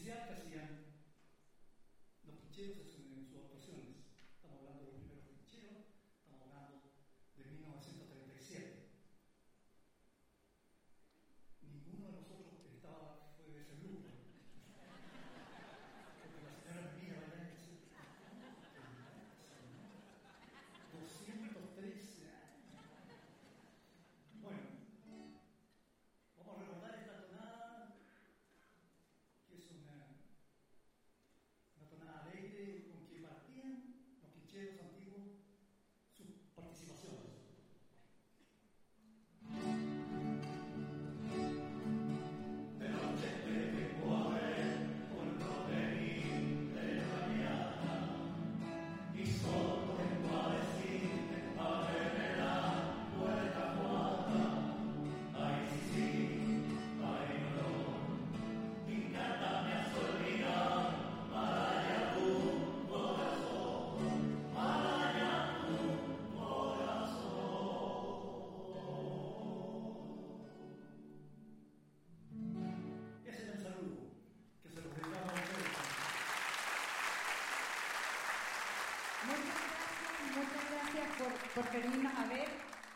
judicial que por venirnos a ver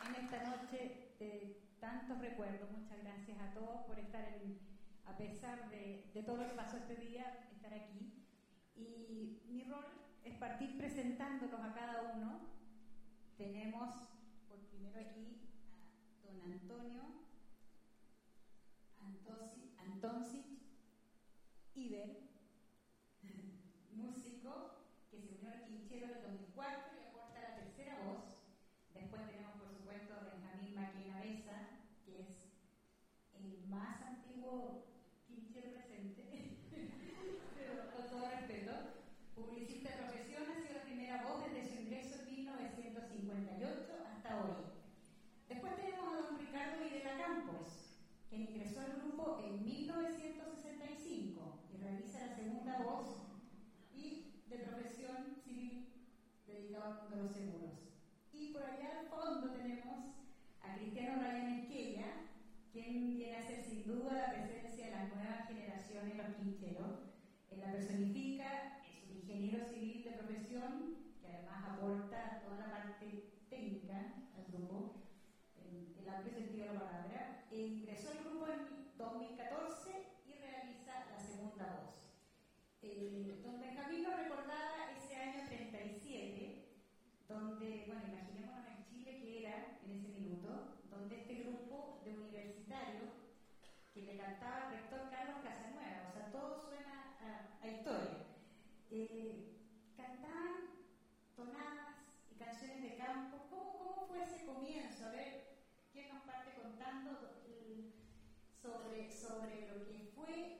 en esta noche de tantos recuerdos. Muchas gracias a todos por estar en, a pesar de, de todo lo que pasó este día, estar aquí. Y mi rol es partir presentándolos a cada uno. Tenemos por primero aquí a don Antonio Antosic, Iber en 1965 y realiza la segunda voz y de profesión civil dedicado de los seguros. Y por allá al fondo tenemos a Cristiano Ryan Esquella, quien viene a ser sin duda la presencia de las nuevas generaciones, los quincheros. Él la personifica, es un ingeniero civil de profesión que además aporta toda la parte técnica al grupo, en el amplio sentido de la palabra. E ingresó al grupo en 2014 y realiza la segunda voz. Eh, don Benjamín nos recordaba ese año 37, donde, bueno, imaginémonos en Chile que era en ese minuto, donde este grupo de universitarios que le cantaba al rector Carlos Casanueva, o sea, todo suena a, a historia. Eh, cantaban tonadas y canciones de campo. ¿Cómo, ¿Cómo fue ese comienzo? A ver, ¿quién nos parte contando el, sobre, sobre lo que fue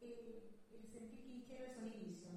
el, sentir quinchero de su inicio?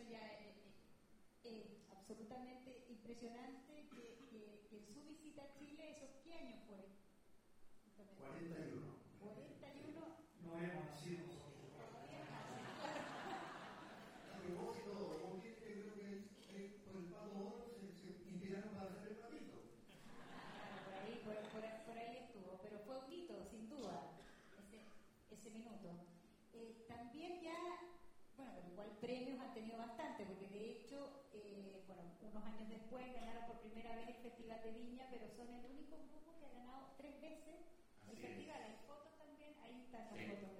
eso ya es, es, es absolutamente impresionante que, que, que, su visita a Chile, ¿esos qué años fue? Entonces, 42. unos años después ganaron por primera vez el Festival de Viña, pero son el único grupo que ha ganado tres veces el Así festival. Es. Hay fotos también, ahí están sí.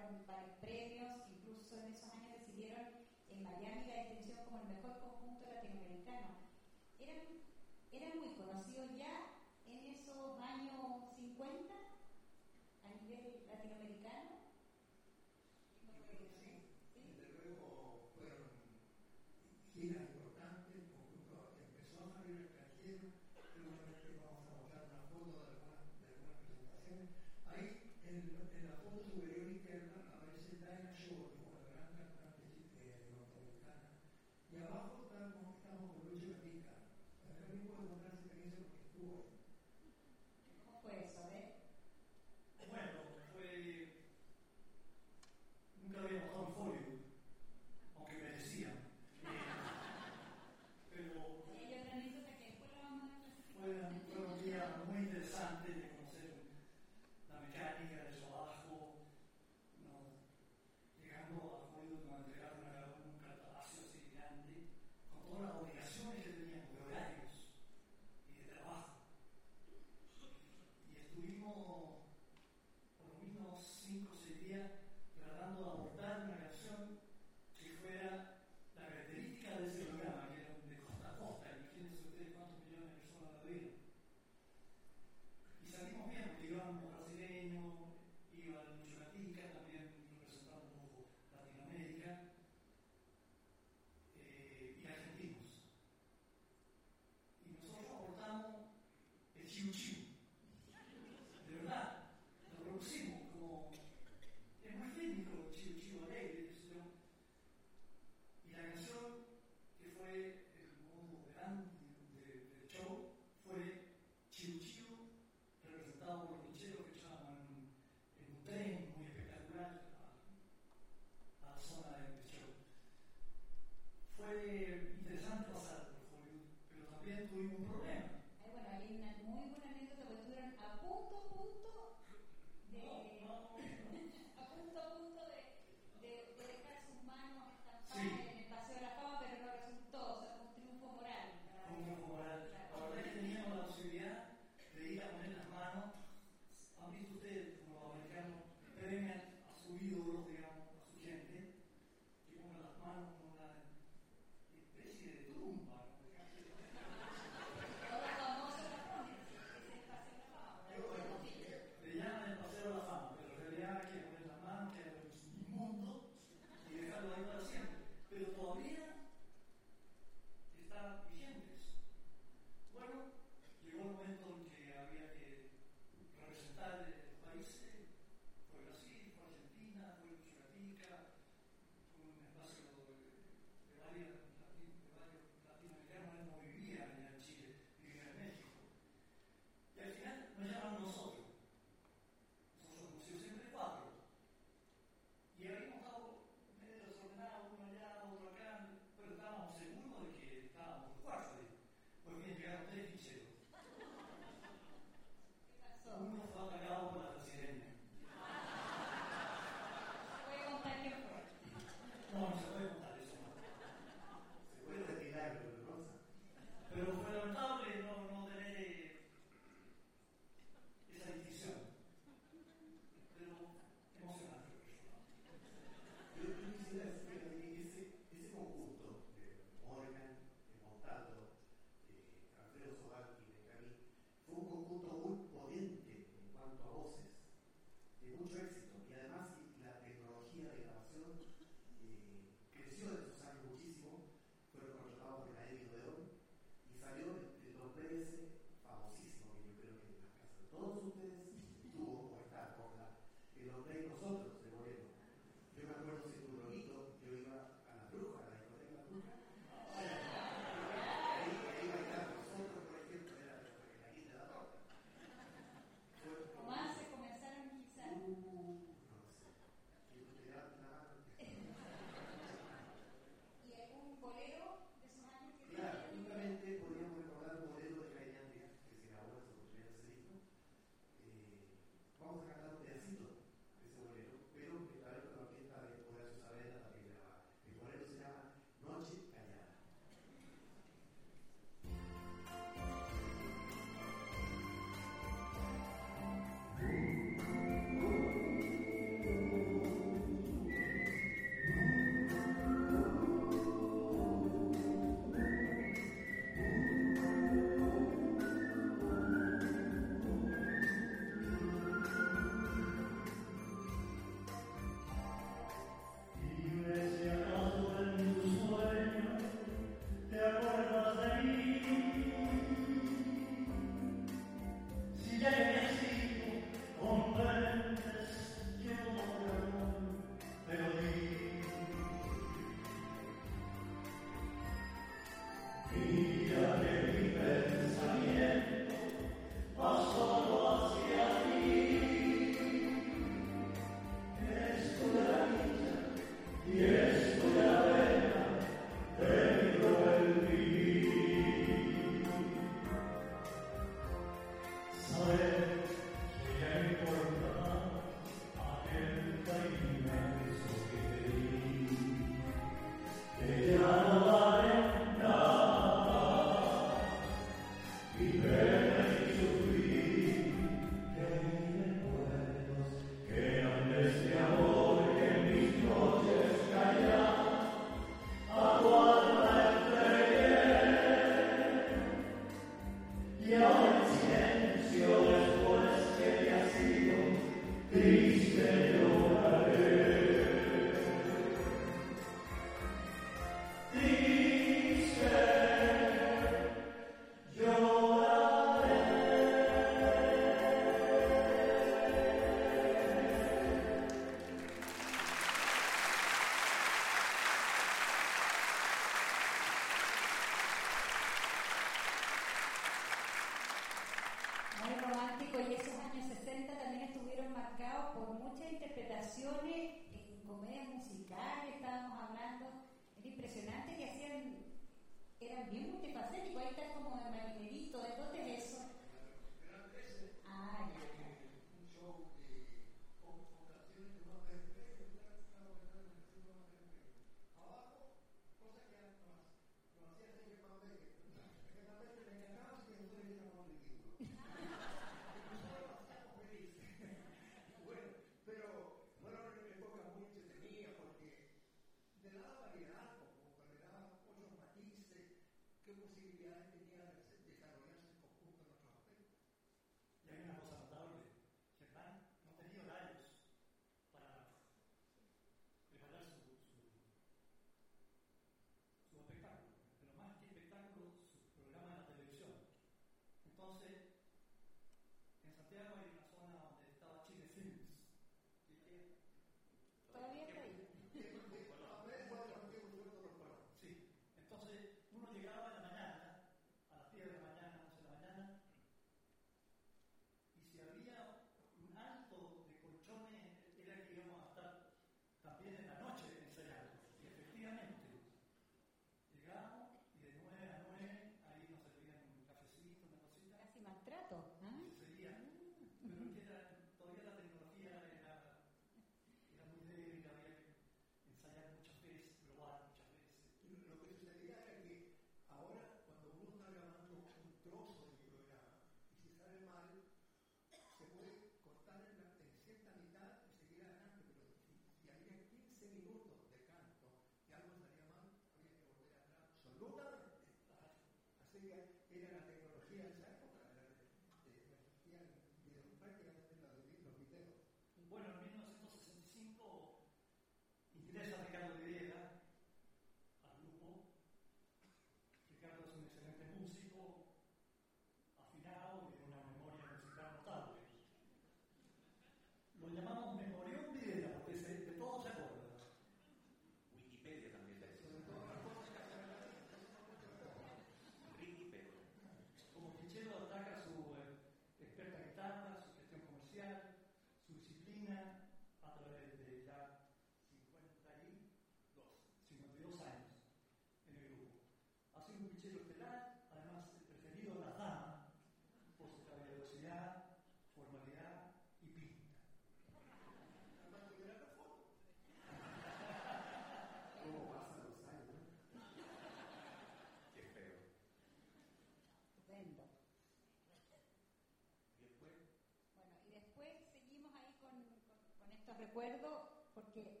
recuerdo porque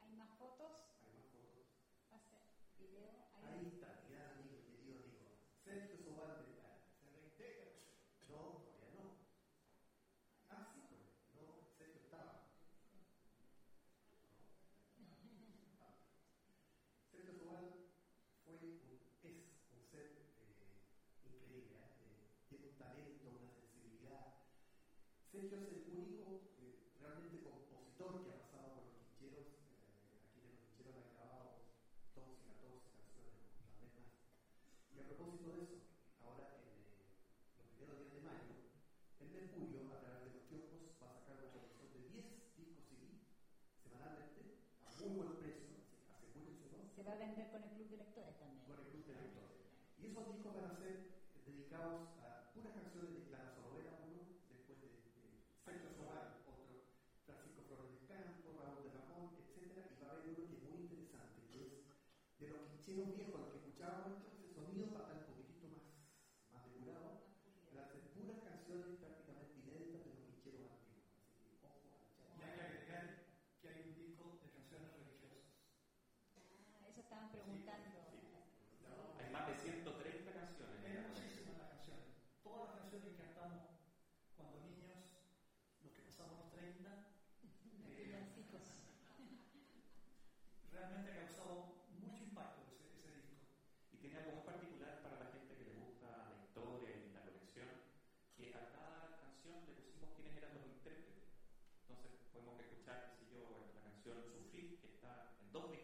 hay más fotos. Hay más fotos. Va a ser video. Ahí, está, mirá, amigo, querido amigo. Sergio Sobar de Se reintegra. No, todavía no. Ah, sí, no, Sergio estaba. Ah. Sergio Sobar fue un, es un ser eh, increíble, ¿eh? tiene un talento, una sensibilidad. Sergio es el único don't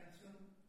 canción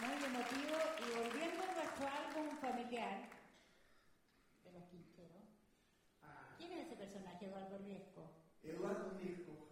muy emotivo. Y volviendo a nuestro álbum familiar de los Quinteros, ah. ¿quién es ese personaje, Eduardo Riesco? Eduardo Riesco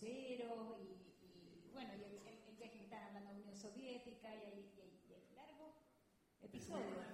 cruceros y, y bueno, y el, el, el, viaje que hablando de la Unión Soviética y hay, largos episodios.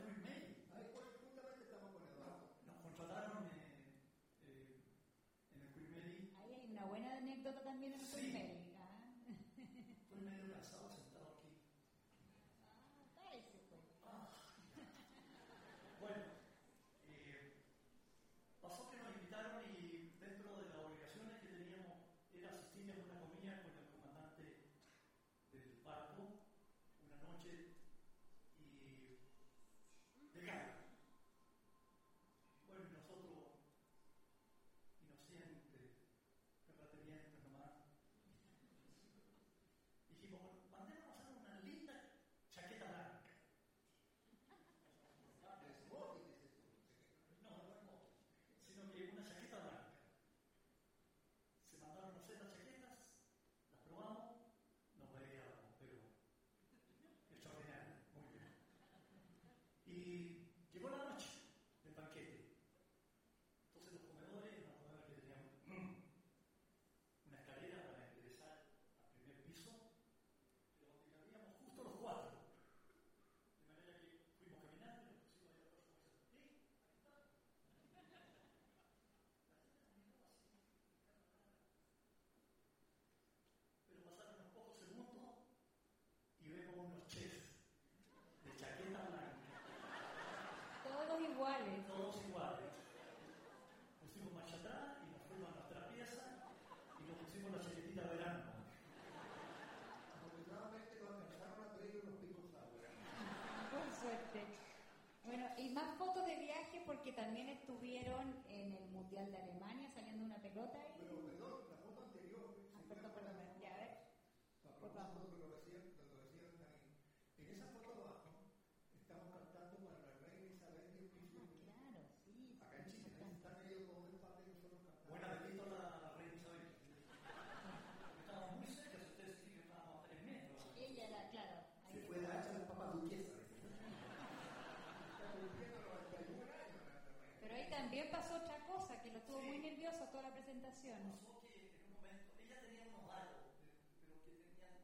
también pasó otra cosa, que lo tuvo sí. muy nervioso toda la presentación. Pasó que en un momento, ella tenía unos dados, pero que tenían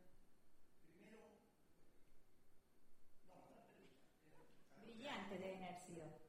primero... No, no, no, no Brillante deben haber sido.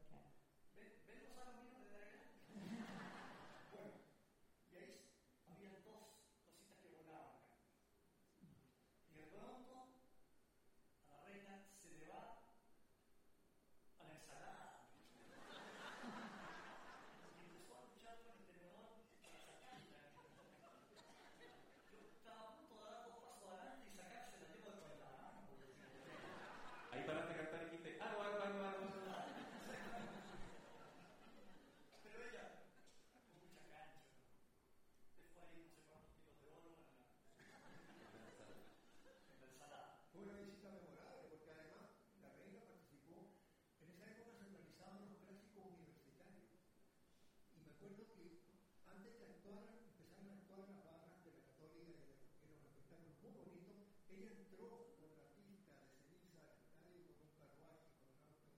Ella entró por la pista de ceniza del estadio con un carruaje, con un auto.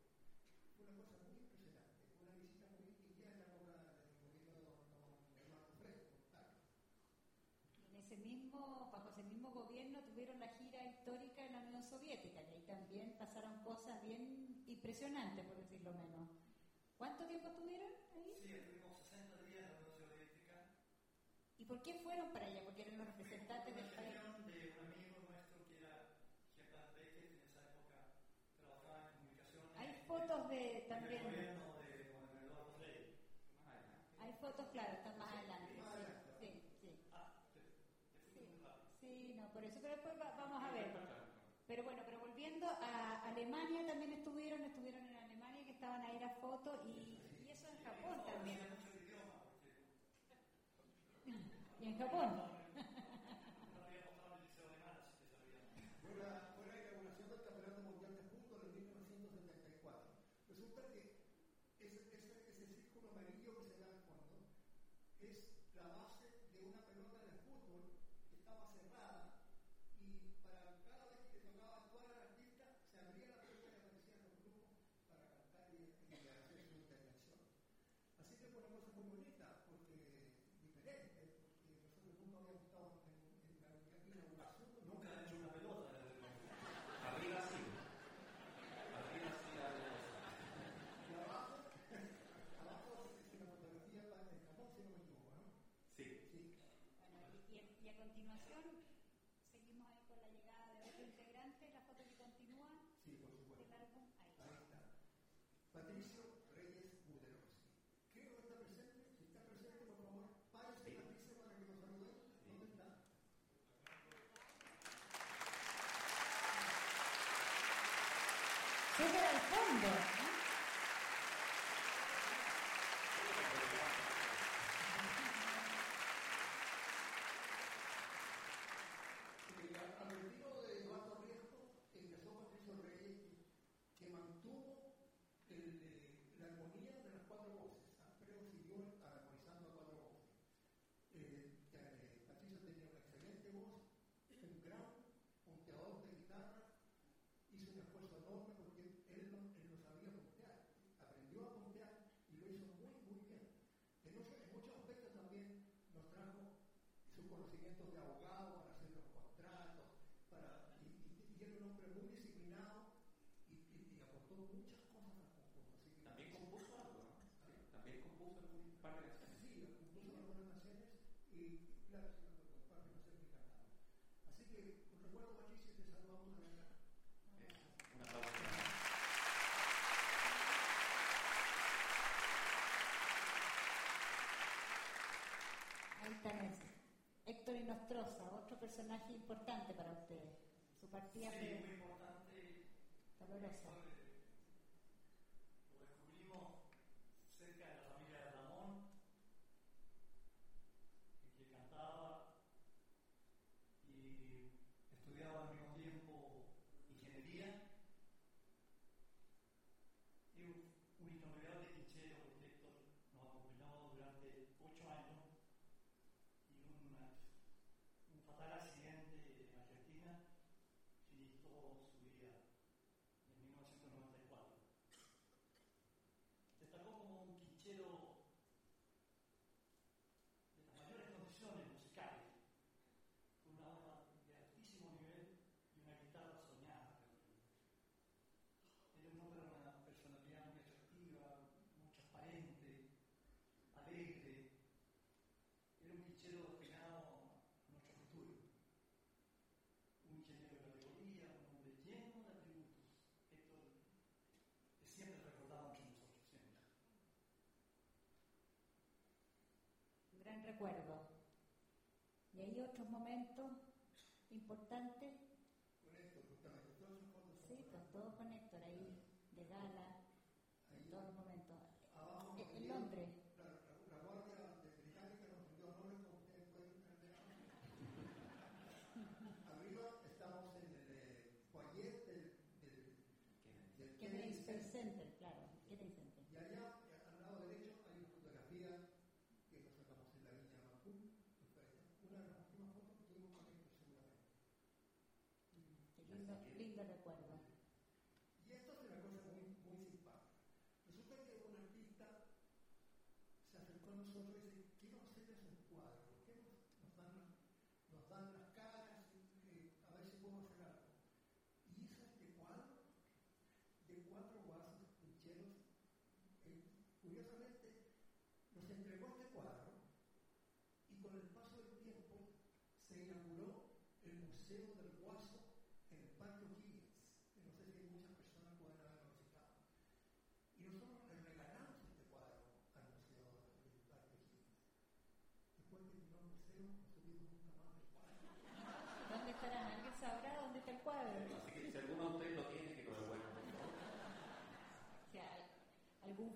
Fue una cosa muy impresionante, Fue una visita muy y ya la obra del gobierno de Eduardo Fresco. En ese mismo, bajo ese mismo gobierno tuvieron la gira histórica en la Unión Soviética y ahí también pasaron cosas bien impresionantes, por decirlo menos. ¿Cuánto tiempo estuvieron ahí? Sí, estuvimos 60 días en la Unión Soviética. ¿Y por qué fueron para allá? ¿Porque eran los representantes del país? Pero bueno, pero volviendo a Alemania, también estuvieron, estuvieron en Alemania, que estaban ahí las fotos, y, y, eso en Japón también. Y en Japón. Patrício Sí, algunas y claro, sí, los parques no se. Así que recuerdo Patricio y te saludamos a la eh, Un aplauso. Ahí tenés. Héctor otro personaje importante para ustedes. Su partida muy importante. recuerdo. Y hay otros momentos importantes. Con esto, justamente, Sí, con todo con ahí, de gala. cuerdo.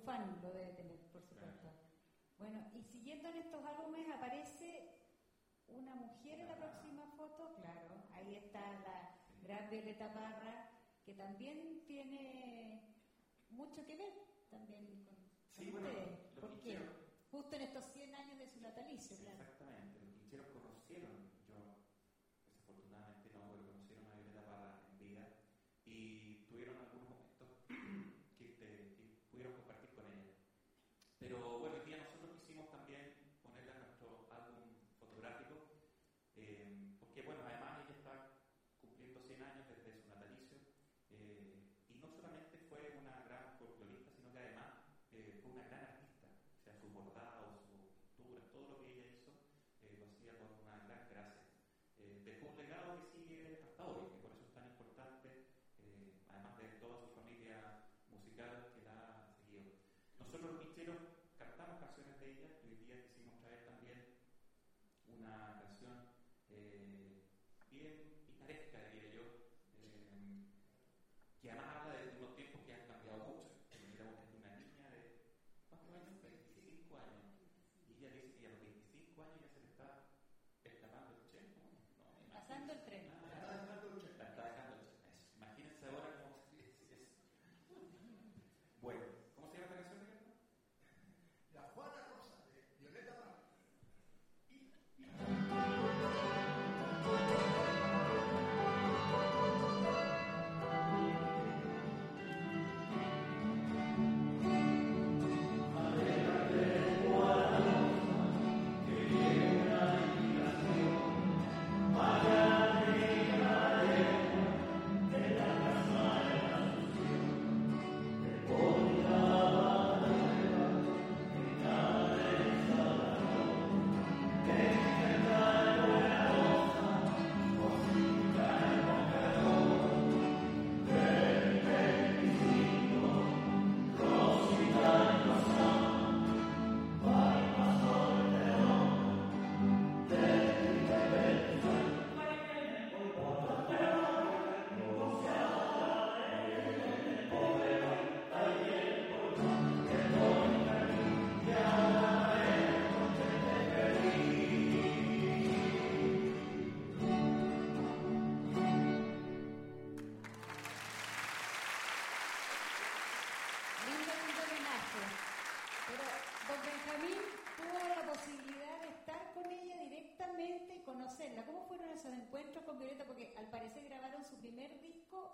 fan lo debe tener, por supuesto. Bueno, y siguiendo en estos álbumes aparece una mujer en la próxima foto, claro, ahí está la gran Violeta Parra, que también tiene mucho que ver también con, ustedes, bueno, porque justo en estos 100 años de su natalicio, claro.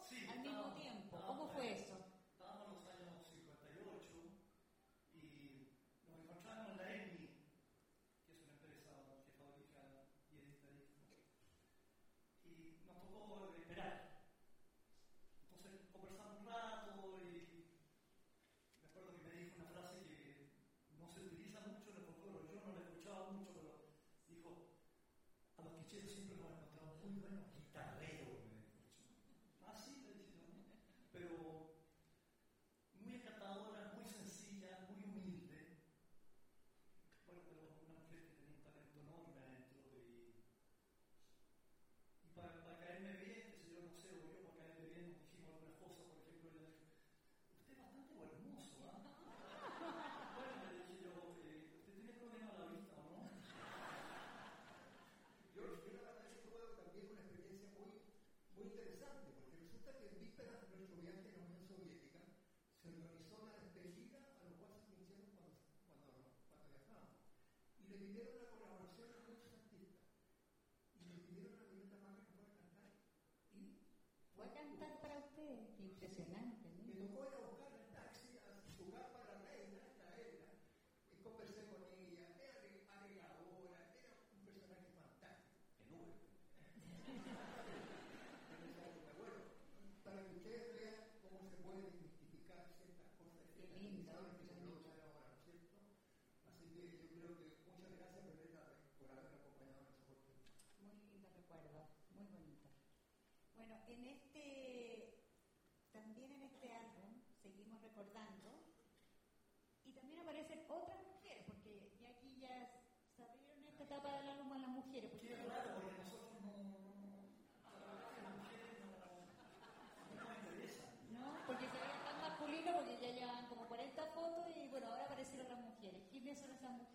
sí, al mismo tiempo. ¿Cómo fue eso? me pidieron la colaboración a muchos artistas. Y me pidieron a Violeta Parra que fuera a cantar. Y fue a cantar para ustedes impresionante. en este, también en este álbum seguimos recordando y también aparecen otras mujeres, porque ya aquí ya se abrieron esta etapa del álbum a las mujeres. Porque Qué raro, porque nosotros no, las mujeres no. No, porque se veían tan masculinos porque ya llevan como 40 fotos y bueno, ahora aparecieron las mujeres. ¿Quiénes son esas mujeres?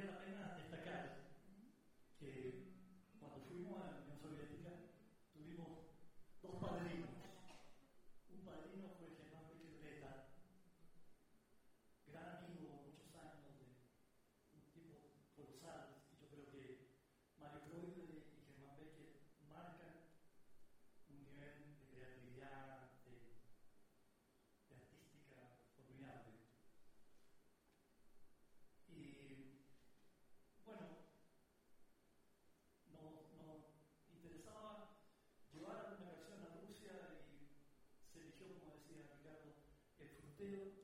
still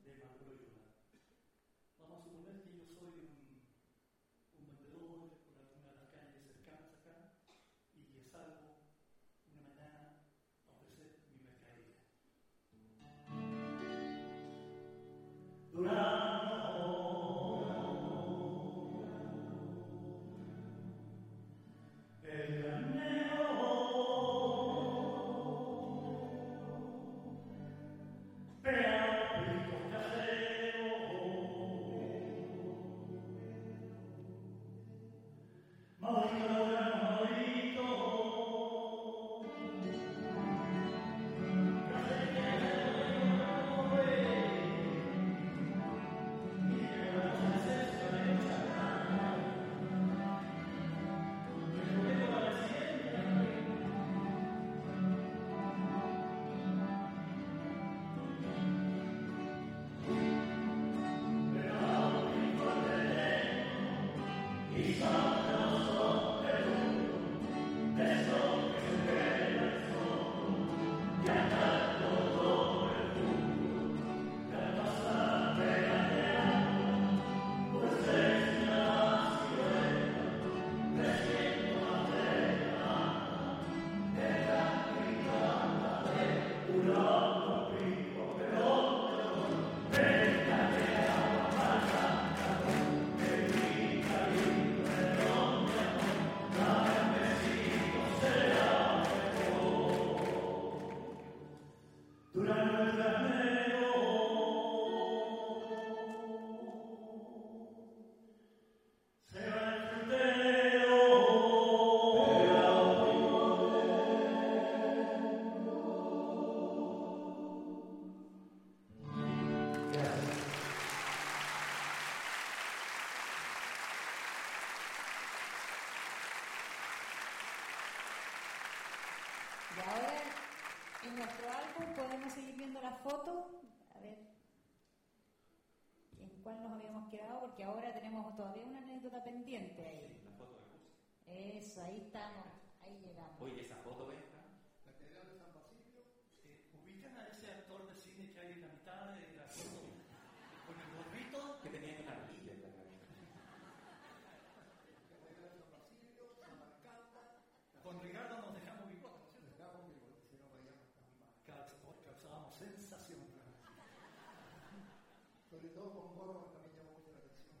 nuestro álbum podemos seguir viendo la foto. A ver en cuál nos habíamos quedado, porque ahora tenemos todavía una anécdota pendiente ahí. La foto de Eso, ahí estamos, ahí llegamos. ayudó con gorros también llamó mucho la atención.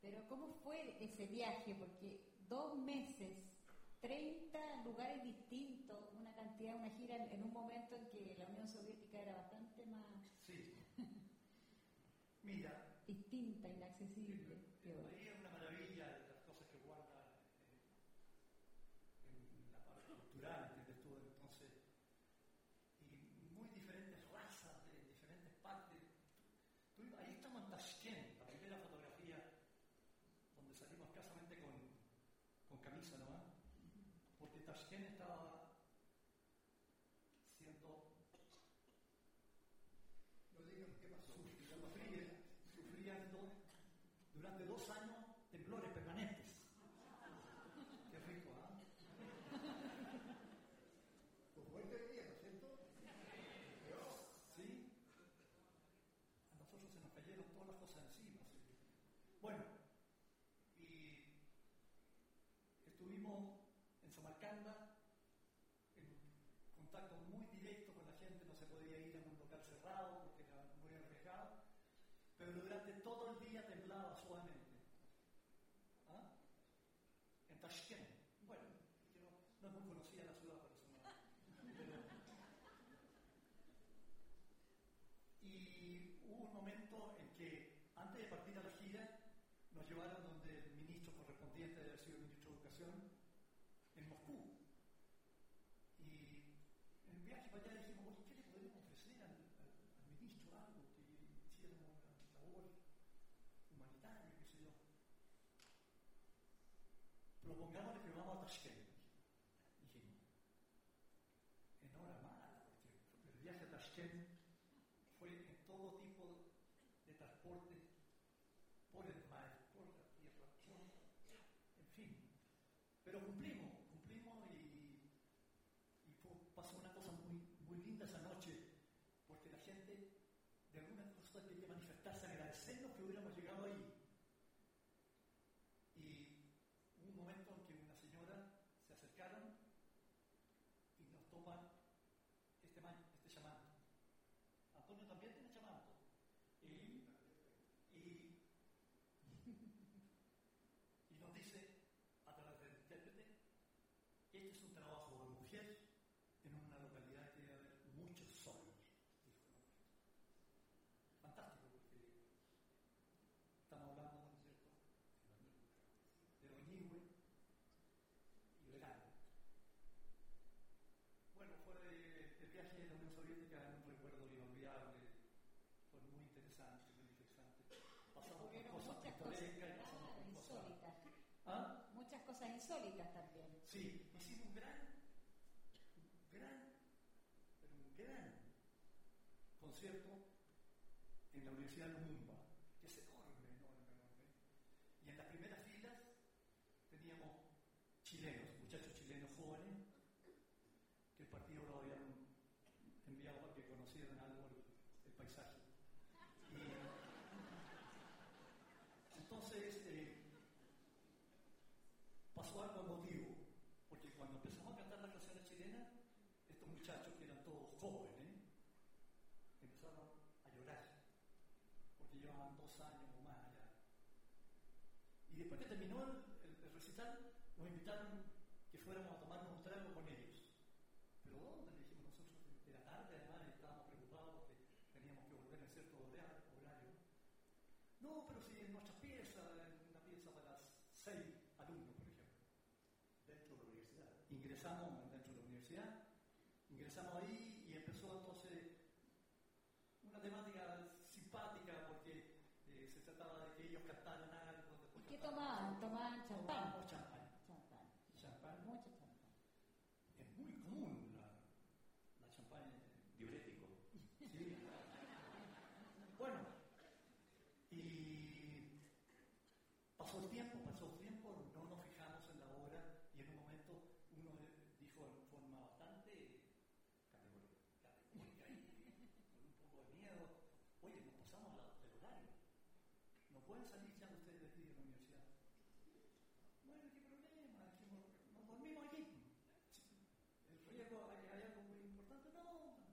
Pero ¿cómo fue ese viaje? Porque dos meses 30 lugares distintos, una cantidad, una gira en un momento en que la Unión Soviética era bastante más. Distinta, inaccesible. Tashkent, la primera fotografía donde salimos casamente con, con camisa nomás, porque Tashkent estaba siendo. No digan qué pasó. Sufriendo, sufriendo durante dos años en Samarcanda, en contacto muy directo con la gente, no se podía ir a un local cerrado porque era muy arriesgado, pero durante todo el día temblaba suavemente. ¿Ah? En Tashkent. Bueno, no, no muy conocida la ciudad. Pero- y hubo un momento en que, antes de partir a la gira, nos llevaron donde el ministro correspondiente haber sido el ministro de Educación, en Moscú. Y para allá dijimos, oye, ¿qué le podemos ofrecer al, al- al ministro algo que hiciéramos una labor humanitaria, qué sé yo? Propongámosle que vamos a Tashkent. Dijimos, en hora mala, porque el viaje a Tashkent fue en todo tipo de transporte, por el mar, por la tierra, por- en fin. Pero cumplimos, cumplimos y, y fue- pasó una cosa muy, muy linda esa noche, porque la gente de alguna cosa quería manifestarse, agradecernos que hubiéramos llegado ahí. Y hubo un momento en que una señora se acercaron y nos toma este, man- este chamanto. Antonio también tiene chamanto. Y, y, y nos dice, a través del intérprete, este es un trabajo de mujer en una localidad que debe haber muchos hombre. Fantástico, porque estamos hablando, ¿no es cierto?, de Oñigüe y Verano. Bueno, fue el viaje de la Unión Soviética un recuerdo inolvidable, fue muy interesante, muy interesante. Pasamos por Ocurrieron cosas muchas cosas pintorescas y pasamos ah, por cosas. insólitas. ¿Ah? Muchas cosas Sí, hicimos un gran, gran, un gran concierto en la Universidad de Lumumba, que es enorme, enorme, enorme. Y en las primeras filas teníamos chilenos, muchachos chilenos jóvenes, que el partido lo habían enviado para que conocieran algo el, el paisaje. Y entonces, eh, pasó algo emotivo, porque cuando empezamos a cantar las canciones chilenas, estos muchachos que eran todos jóvenes, empezaron a llorar, porque llevaban dos años o más allá. Y después que terminó el, el- el recital, nos invitaron que fuéramos a tomarnos un trago con ellos. Pero ¿dónde? Le dijimos nosotros, era tarde además, estábamos preocupados porque teníamos que volver en cierto hora- horario. No, pero si en nuestra pieza, en una pieza para seis alumnos, por ejemplo. Dentro de la universidad. Ingresamos dentro de la universidad, ingresamos ahí y empezó entonces una temática simpática porque eh, se trataba de que ellos cantaran algo. ¿Y después qué cantaban- tomaban? Tomaban champán. Tomábamos champán. Champán. Champán. Mucho champán. Es muy común la, la champaña. Diurético. Sí. Bueno, y pasó el tiempo, pasó el tiempo, no nos fijamos en la hora y en un momento uno dijo en forma bastante categórica categórica y con un poco de miedo, oye, nos pasamos la- del horario, no pueden salir ya ustedes de aquí de la universidad. Bueno, ¿qué problema? Dijimos, nos dormimos aquí. El riesgo, hay, hay algo muy importante, no.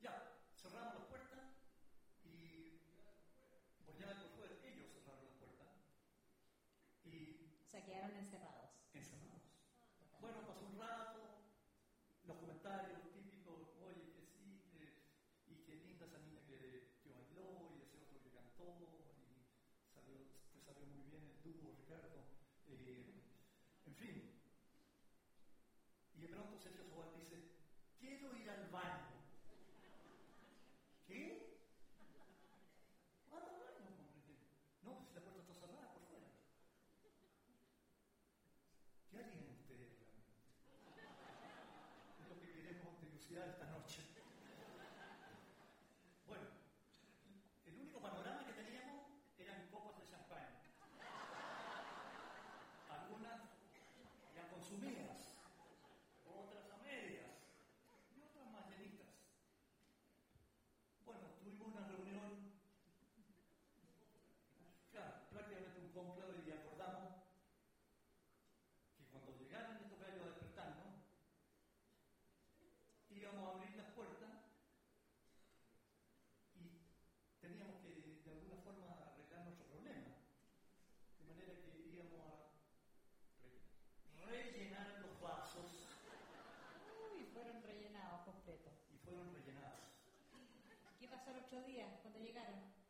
Ya, cerramos las puertas y por ya por fuera, ellos cerraron las puertas y O sea, quedaron encerrados. encerrados. Bueno, pasó un rato, los comentarios típicos, oye, que sí, que, y qué linda esa niña que, que bailó, y ese otro que cantó, y salió, te salió muy bien el dúo, Ricardo. Eh, en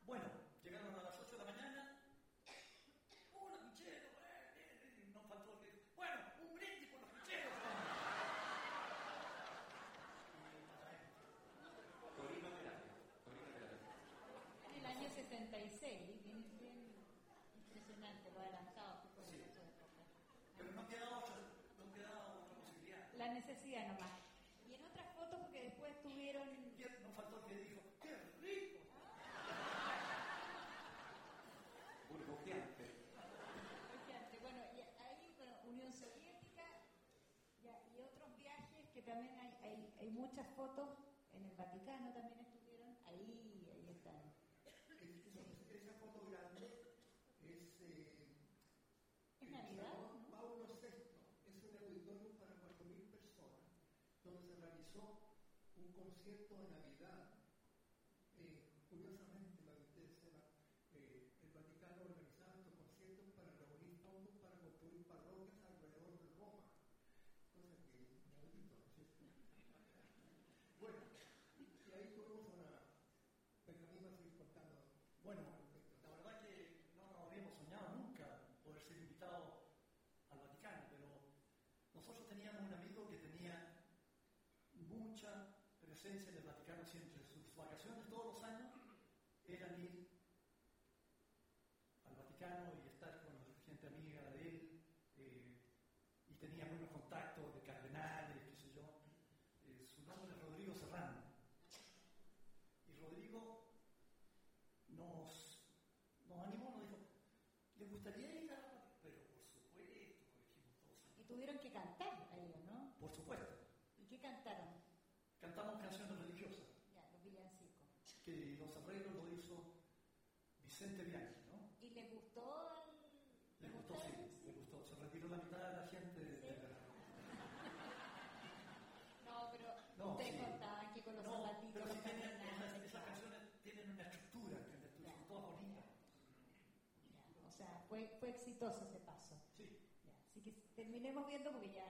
Bueno, llegaron a las 8 de la mañana. ¡Hola, pucheros! Eh, eh, eh, no faltó el que bueno, un brindis por los pucheros. Corina Terapia. En el año 76, viene ¿eh? bien impresionante lo adelantado que fue sí. en su época. Pero no quedaba, otra, no quedaba otra posibilidad. La necesidad nomás. también hay, hay, muchas fotos en el Vaticano, también estuvieron ahí, ahí están. Esa foto grande es. Eh, ¿Es Navidad? ¿no? Paulo VI, es un auditorio para 4.000 personas, donde se realizó un concierto de Navidad. se les va fue, fue exitoso ese paso. Sí. Ya, así que terminemos viendo porque ya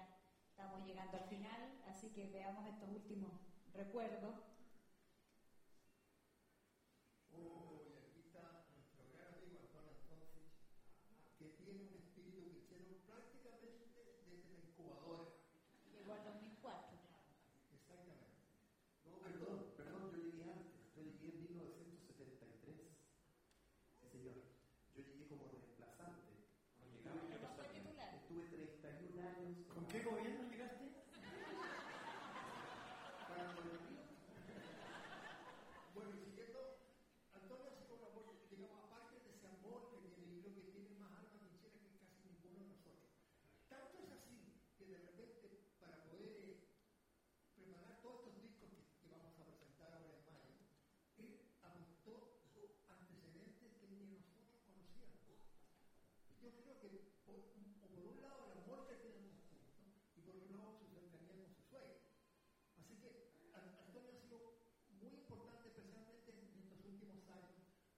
estamos llegando al final, así que veamos estos últimos recuerdos.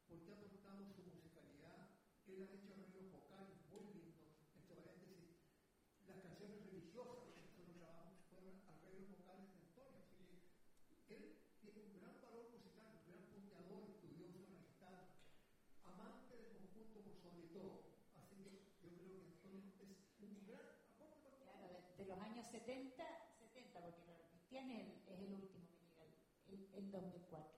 porque ha aportado su musicalidad, él ha hecho arreglos vocales muy lindos, entre paréntesis, las canciones religiosas que nosotros grabamos fueron arreglos vocales de Antonio, así que él tiene un gran valor musical, un gran punteador, estudioso en amante del conjunto por sobre todo, así que yo creo que Antonio es un gran aporte. Claro, de, los años 70, 70, porque Cristian es, es el último que llega, el, el 2004.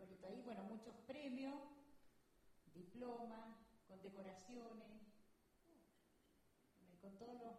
ahí. Bueno, muchos premios, diplomas, condecoraciones, con todos los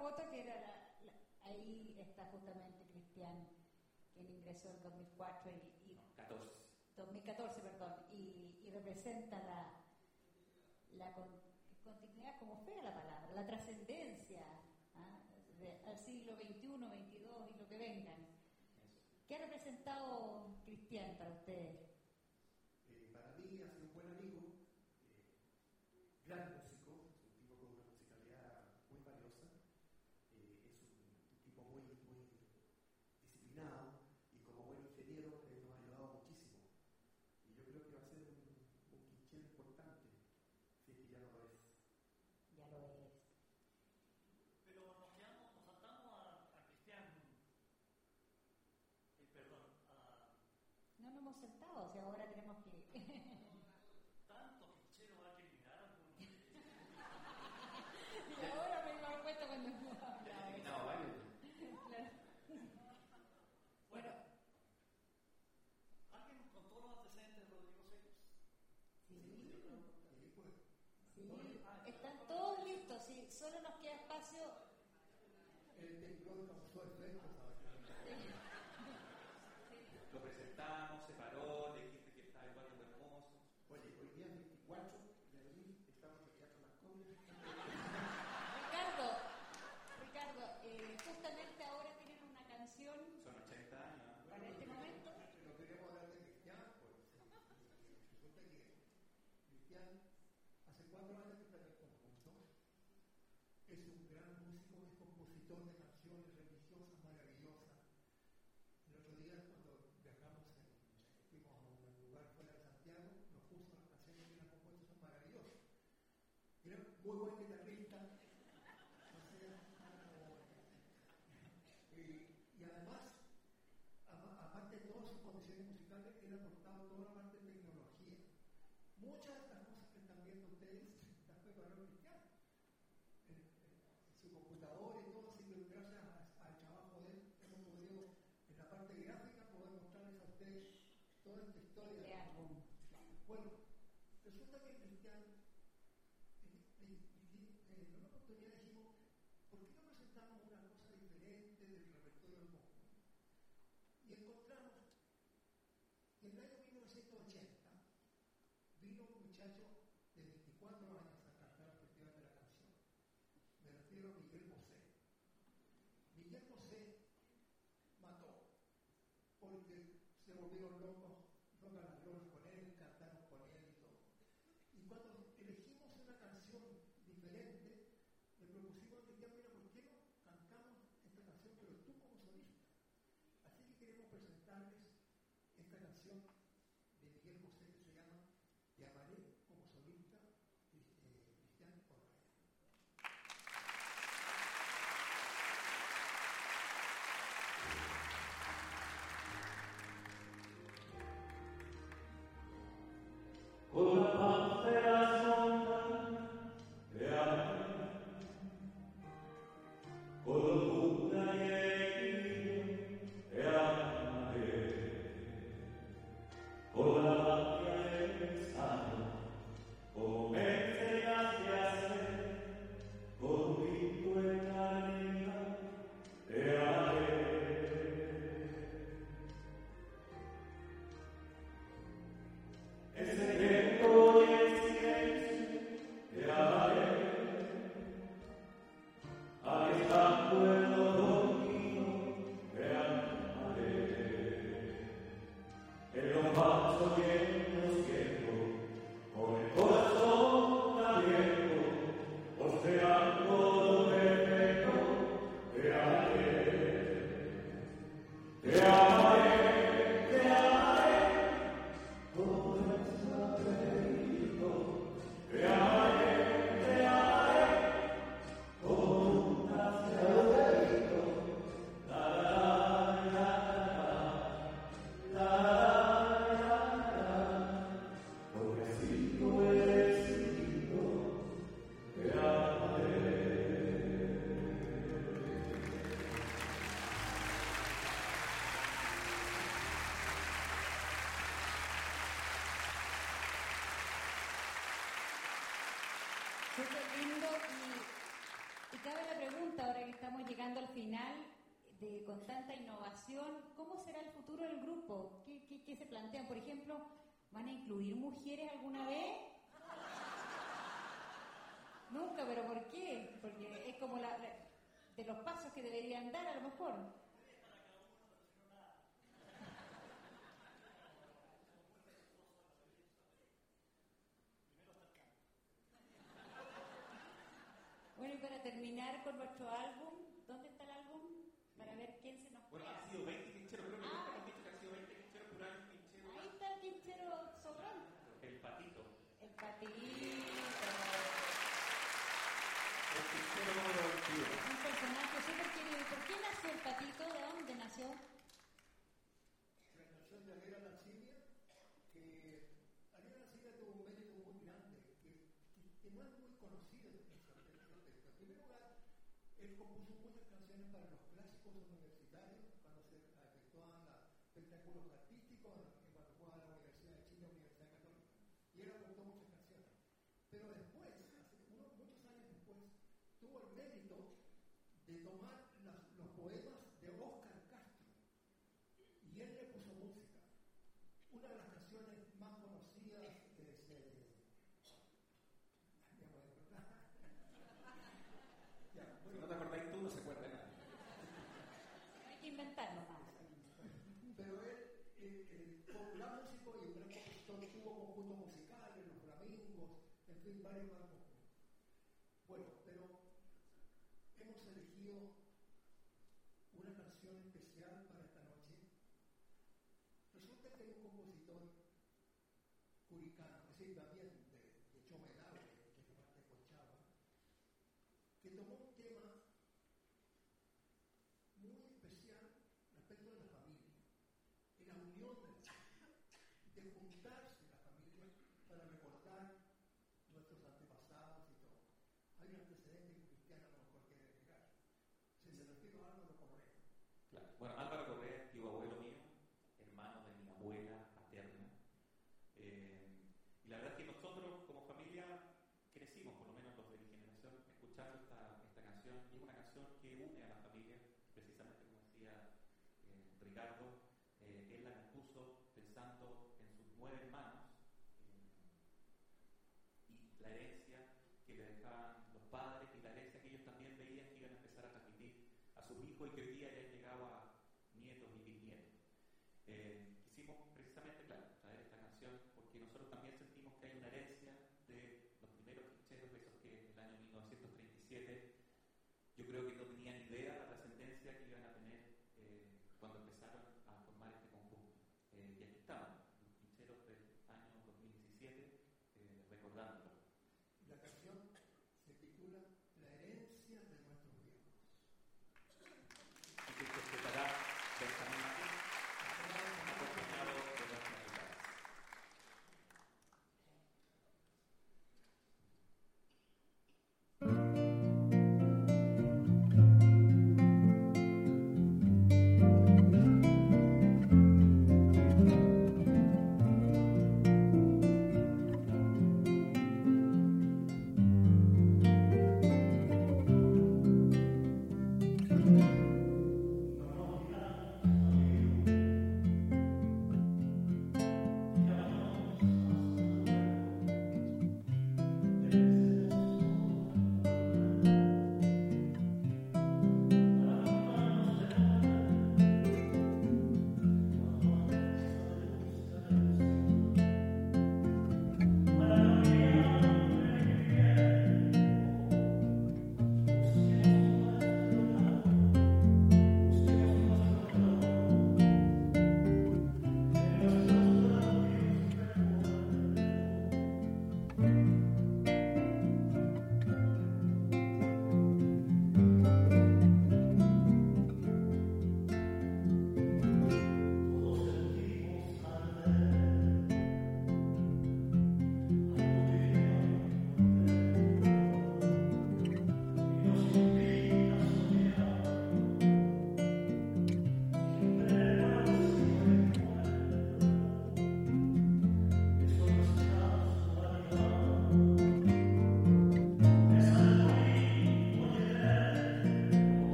foto que era la, ahí está justamente Cristian, quien ingresó en 2004 y, 2014, perdón, y, representa la, continuidad, como fea la palabra, la trascendencia ¿ah? al siglo XXI, XXII y lo que vengan. ¿Qué ha representado Cristian para ustedes? estamos sentados y ahora tenemos que... Tanto fichero va a terminar. y ahora me doy cuenta cuando... no, vale. Bueno. ¿Alguien con todos los antecedentes de Rodrigo Sellos? Sí. Pues. Sí. Están todos listos, sí. Solo nos queda espacio... El temblor causó efecto, ¿sabes? han aportado toda la parte de tecnología. Muchas de estas cosas que están viendo ustedes las prepararon cristianos. Eh, eh, su computador y todo, así que gracias al trabajo de él hemos podido, en la parte gráfica, poder mostrarles a ustedes toda esta historia. potential cabe la pregunta, ahora que estamos llegando al final, de, con tanta innovación, ¿cómo será el futuro del grupo? ¿Qué, qué, qué se plantean? Por ejemplo, ¿van a incluir mujeres alguna vez? Nunca, pero ¿por qué? Porque es como la, de los pasos que deberían dar a lo mejor. terminar con nuestro álbum. ¿Dónde está el álbum? Para ver quién se nos Bueno, queda. han sido 20 quincheros, creo que ah, han dicho que han sido 20 quincheros, pero hay un. Ahí está el quinchero sobrón. El patito. El patito. El quinchero número 21. Un personaje súper querido. ¿Por qué nació el patito? ¿De dónde nació? para los clásicos universitarios cuando se efectuaban los espectáculos artísticos, everybody que